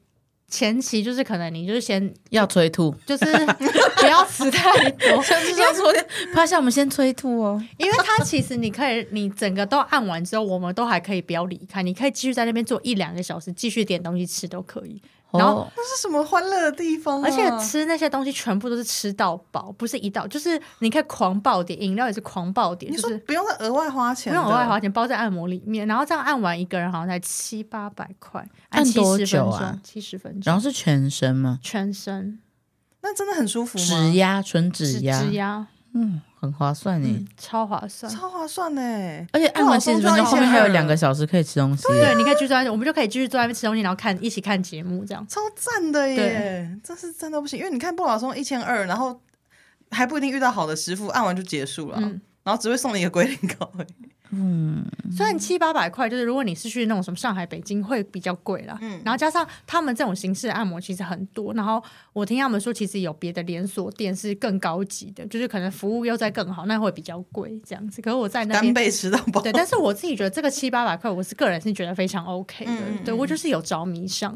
前期就是可能你就是先要催吐，就是 不要吃太多，就是说昨天趴下，我们先催吐哦。因为它其实你可以，你整个都按完之后，我们都还可以不要离开，你可以继续在那边坐一两个小时，继续点东西吃都可以。然后那是什么欢乐的地方啊？而且吃那些东西全部都是吃到饱，不是一道，就是你可以狂暴点，饮料也是狂暴点，就是不用再额外花钱，不用额外花钱，包在按摩里面，然后这样按完一个人好像才七八百块，按多久啊？七十分钟，然后是全身吗？全身，那真的很舒服吗？指压，纯指压，指压，嗯。很划算呢、嗯，超划算，超划算呢！而且按完七十分钟，后面还有两个小时可以吃东西。对，你可以继续坐在，我们就可以继续坐在那边吃东西，然后看一起看节目，这样超赞的耶！这是真的不行，因为你看不老松一千二，然后还不一定遇到好的师傅，按完就结束了，嗯、然后只会送你一个龟苓膏。嗯，虽然七八百块，就是如果你是去那种什么上海、北京，会比较贵啦。嗯，然后加上他们这种形式的按摩其实很多，然后我听他们说，其实有别的连锁店是更高级的，就是可能服务又再更好，那会比较贵这样子。可是我在那边单倍吃到饱，对，但是我自己觉得这个七八百块，我是个人是觉得非常 OK 的，嗯、对我就是有着迷上，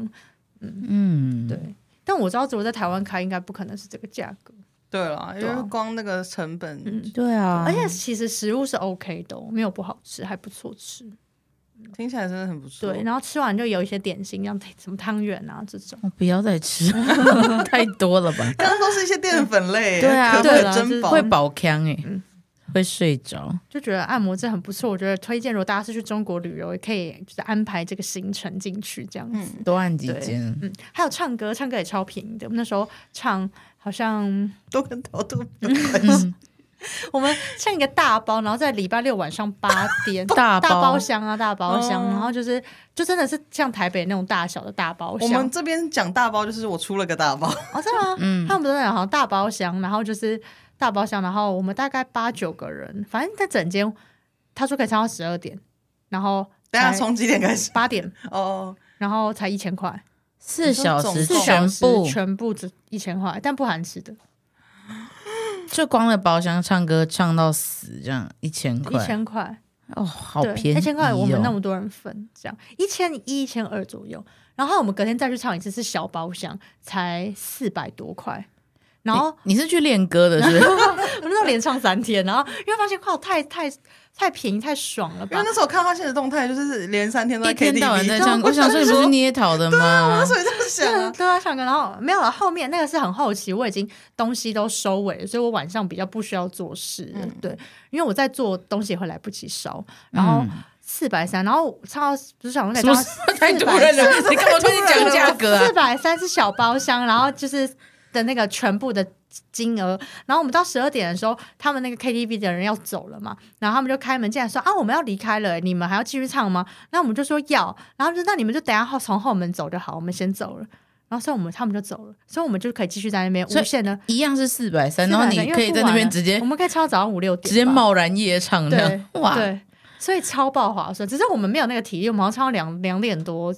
嗯嗯，对。但我知道，如果在台湾开，应该不可能是这个价格。对了，因为光那个成本，嗯，对啊，而且其实食物是 OK 的，没有不好吃，还不错吃，听起来真的很不错。对，然后吃完就有一些点心，像 什么汤圆啊这种。我不要再吃，太多了吧？刚刚都是一些淀粉类，对啊，对了，真饱，会饱腔哎，会睡着，就觉得按摩这很不错。我觉得推荐，如果大家是去中国旅游，也可以就是安排这个行程进去，这样子多按几间。嗯，还有唱歌，唱歌也超便宜的。我们那时候唱。好像都跟陶都没关系。我们像一个大包，然后在礼拜六晚上八点，大包大包厢啊，大包厢，然后就是就真的是像台北那种大小的大包厢。我们这边讲大包，就是我出了个大包。哦，真的吗？嗯，他们都在讲好像大包厢，然后就是大包厢，然后我们大概八九个人，反正在整间，他说可以唱到十二点，然后等下从几点开始？八点哦，然后才一千块。四小时，四小时全部只一千块，但不含吃的。就光了包厢唱歌唱到死，这样一千块，一千块哦，好便宜，一千块我们那么多人分，这样一千一、一千二左右。然后我们隔天再去唱一次，是小包厢，才四百多块。然后你，你是去练歌的是不是？我那时候连唱三天，然后因为发现靠太太太便宜太爽了吧。因为那时候我看他现实动态，就是连三天都在 KTV，一天到晚在唱。我想说你不是捏陶的吗？对啊，我那时候也这么想。对啊，唱歌。然后没有了，后面那个是很后期，我已经东西都收尾了，所以我晚上比较不需要做事。嗯、对，因为我在做东西也会来不及烧。然后四百三，然后唱到不是想那个太突然了，你干嘛跟你讲价格啊？四百三是小包厢，然后就是。的那个全部的金额，然后我们到十二点的时候，他们那个 KTV 的人要走了嘛，然后他们就开门进来说啊，我们要离开了，你们还要继续唱吗？那我们就说要，然后就那你们就等下后从后门走就好，我们先走了，然后所以我们他们就走了，所以我们就可以继续在那边无限的，一样是四百三，然后你可以在那边直接，我们可以唱到早上五六点，直接贸然夜唱，对哇，对，所以超爆划算，只是我们没有那个体力，我们要唱到两两点多。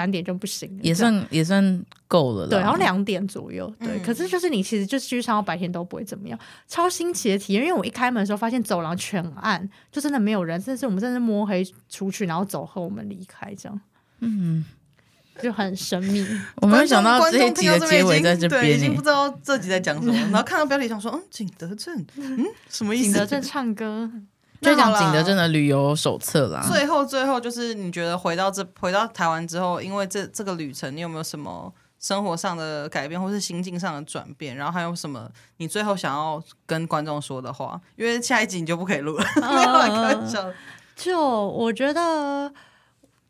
三点就不行，也算也算够了。对，然后两点左右，对。嗯、可是就是你其实就是去上到白天都不会怎么样，超新奇的体验。因为我一开门的时候发现走廊全暗，就真的没有人，甚至我们真的摸黑出去，然后走后我们离开，这样，嗯，就很神秘。我没有想到这一集的结尾在这边，已经不知道这集在讲什么。然后看到标题想说，嗯，景德镇，嗯，什么意思？景德镇唱歌。就讲景德镇的旅游手册啦。最后，最后就是你觉得回到这回到台湾之后，因为这这个旅程，你有没有什么生活上的改变，或是心境上的转变？然后还有什么你最后想要跟观众说的话？因为下一集你就不可以录了。没有开玩笑。就我觉得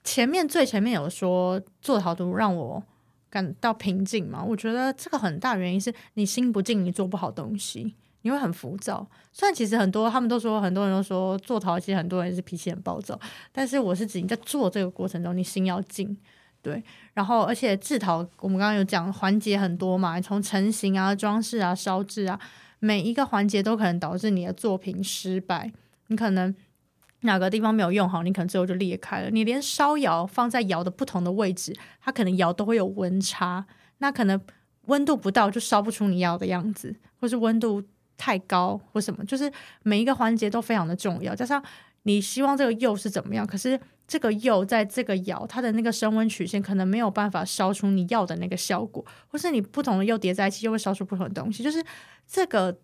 前面最前面有说做陶土让我感到平静嘛，我觉得这个很大原因是你心不静，你做不好东西。你会很浮躁，虽然其实很多他们都说，很多人都说做陶，其实很多人是脾气很暴躁，但是我是指你在做这个过程中，你心要静，对。然后，而且制陶，我们刚刚有讲环节很多嘛，从成型啊、装饰啊、烧制啊，每一个环节都可能导致你的作品失败。你可能哪个地方没有用好，你可能最后就裂开了。你连烧窑放在窑的不同的位置，它可能窑都会有温差，那可能温度不到就烧不出你要的样子，或是温度。太高或什么，就是每一个环节都非常的重要。加上你希望这个釉是怎么样？可是这个釉在这个窑，它的那个升温曲线可能没有办法烧出你要的那个效果，或是你不同的釉叠在一起，又会烧出不同的东西。就是这个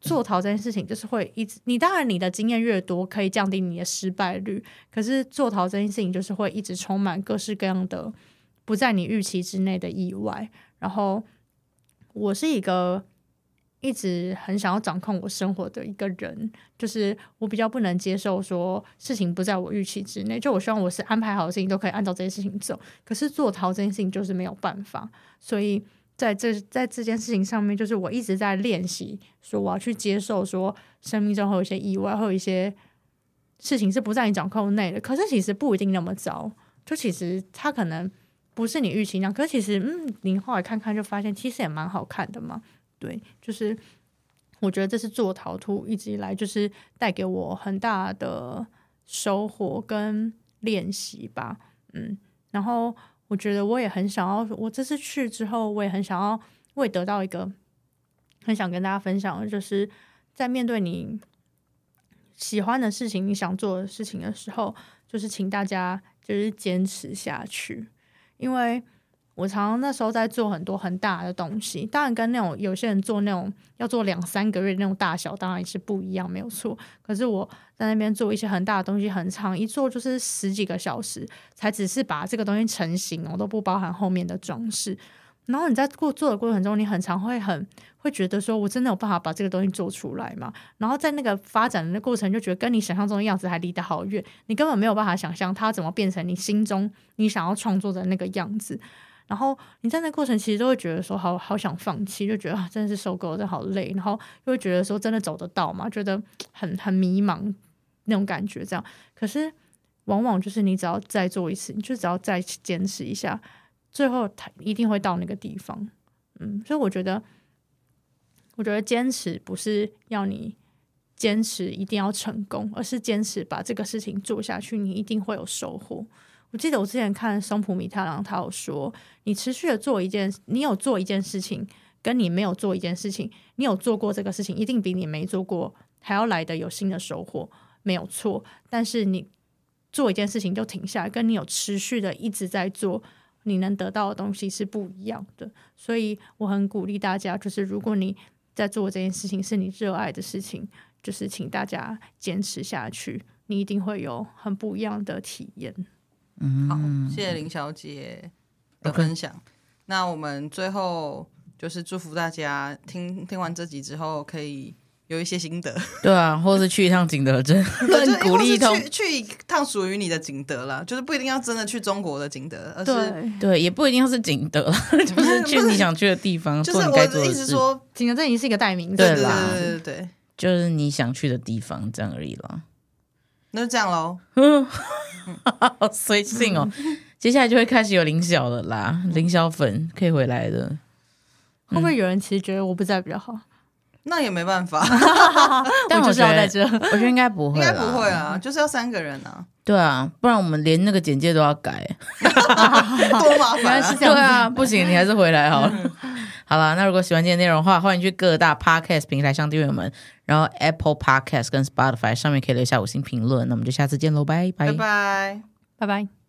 做陶这件事情，就是会一直。你当然你的经验越多，可以降低你的失败率。可是做陶这件事情，就是会一直充满各式各样的不在你预期之内的意外。然后我是一个。一直很想要掌控我生活的一个人，就是我比较不能接受说事情不在我预期之内。就我希望我是安排好的事情都可以按照这件事情走，可是做陶这件事情就是没有办法。所以在这在这件事情上面，就是我一直在练习，说我要去接受说生命中会有一些意外，会有一些事情是不在你掌控内的。可是其实不一定那么糟，就其实它可能不是你预期那样。可是其实嗯，你后来看看就发现，其实也蛮好看的嘛。对，就是我觉得这是做陶土一直以来就是带给我很大的收获跟练习吧，嗯，然后我觉得我也很想要，我这次去之后，我也很想要，我也得到一个很想跟大家分享的，就是在面对你喜欢的事情、你想做的事情的时候，就是请大家就是坚持下去，因为。我常常那时候在做很多很大的东西，当然跟那种有些人做那种要做两三个月那种大小，当然也是不一样，没有错。可是我在那边做一些很大的东西，很长，一做就是十几个小时，才只是把这个东西成型，我都不包含后面的装饰。然后你在过做的过程中，你很常会很会觉得说，我真的有办法把这个东西做出来吗？然后在那个发展的过程，就觉得跟你想象中的样子还离得好远，你根本没有办法想象它怎么变成你心中你想要创作的那个样子。然后你在那过程其实都会觉得说好好想放弃，就觉得真的是受够了，真好累。然后又会觉得说真的走得到吗？觉得 很很迷茫那种感觉。这样，可是往往就是你只要再做一次，你就只要再坚持一下，最后他一定会到那个地方。嗯，所以我觉得，我觉得坚持不是要你坚持一定要成功，而是坚持把这个事情做下去，你一定会有收获。我记得我之前看松浦弥太郎，他有说，你持续的做一件，你有做一件事情，跟你没有做一件事情，你有做过这个事情，一定比你没做过还要来的有新的收获，没有错。但是你做一件事情就停下来，跟你有持续的一直在做，你能得到的东西是不一样的。所以我很鼓励大家，就是如果你在做这件事情是你热爱的事情，就是请大家坚持下去，你一定会有很不一样的体验。嗯，好，谢谢林小姐的分享。Okay. 那我们最后就是祝福大家听听完这集之后，可以有一些心得。对啊，或者是去一趟景德镇，鼓励一趟去去一趟属于你的景德啦，就是不一定要真的去中国的景德，而是对，对，也不一定要是景德，就是去你想去的地方，就是我的意思说，景德镇已经是一个代名词，对啦，对对对对，就是你想去的地方，这样而已啦。那就这样喽。好 随性哦，接下来就会开始有林小了啦，林小粉可以回来的。会不会有人其实觉得我不在比较好？那也没办法，但我就是要在这，我觉得应该不会，应该不会啊，就是要三个人啊。对啊，不然我们连那个简介都要改，多麻烦啊！对啊，不行，你还是回来好了。好了，那如果喜欢今天内容的话，欢迎去各大 podcast 平台上订阅我们，然后 Apple Podcast 跟 Spotify 上面可以留下五星评论。那我们就下次见喽，拜拜，拜拜，拜拜。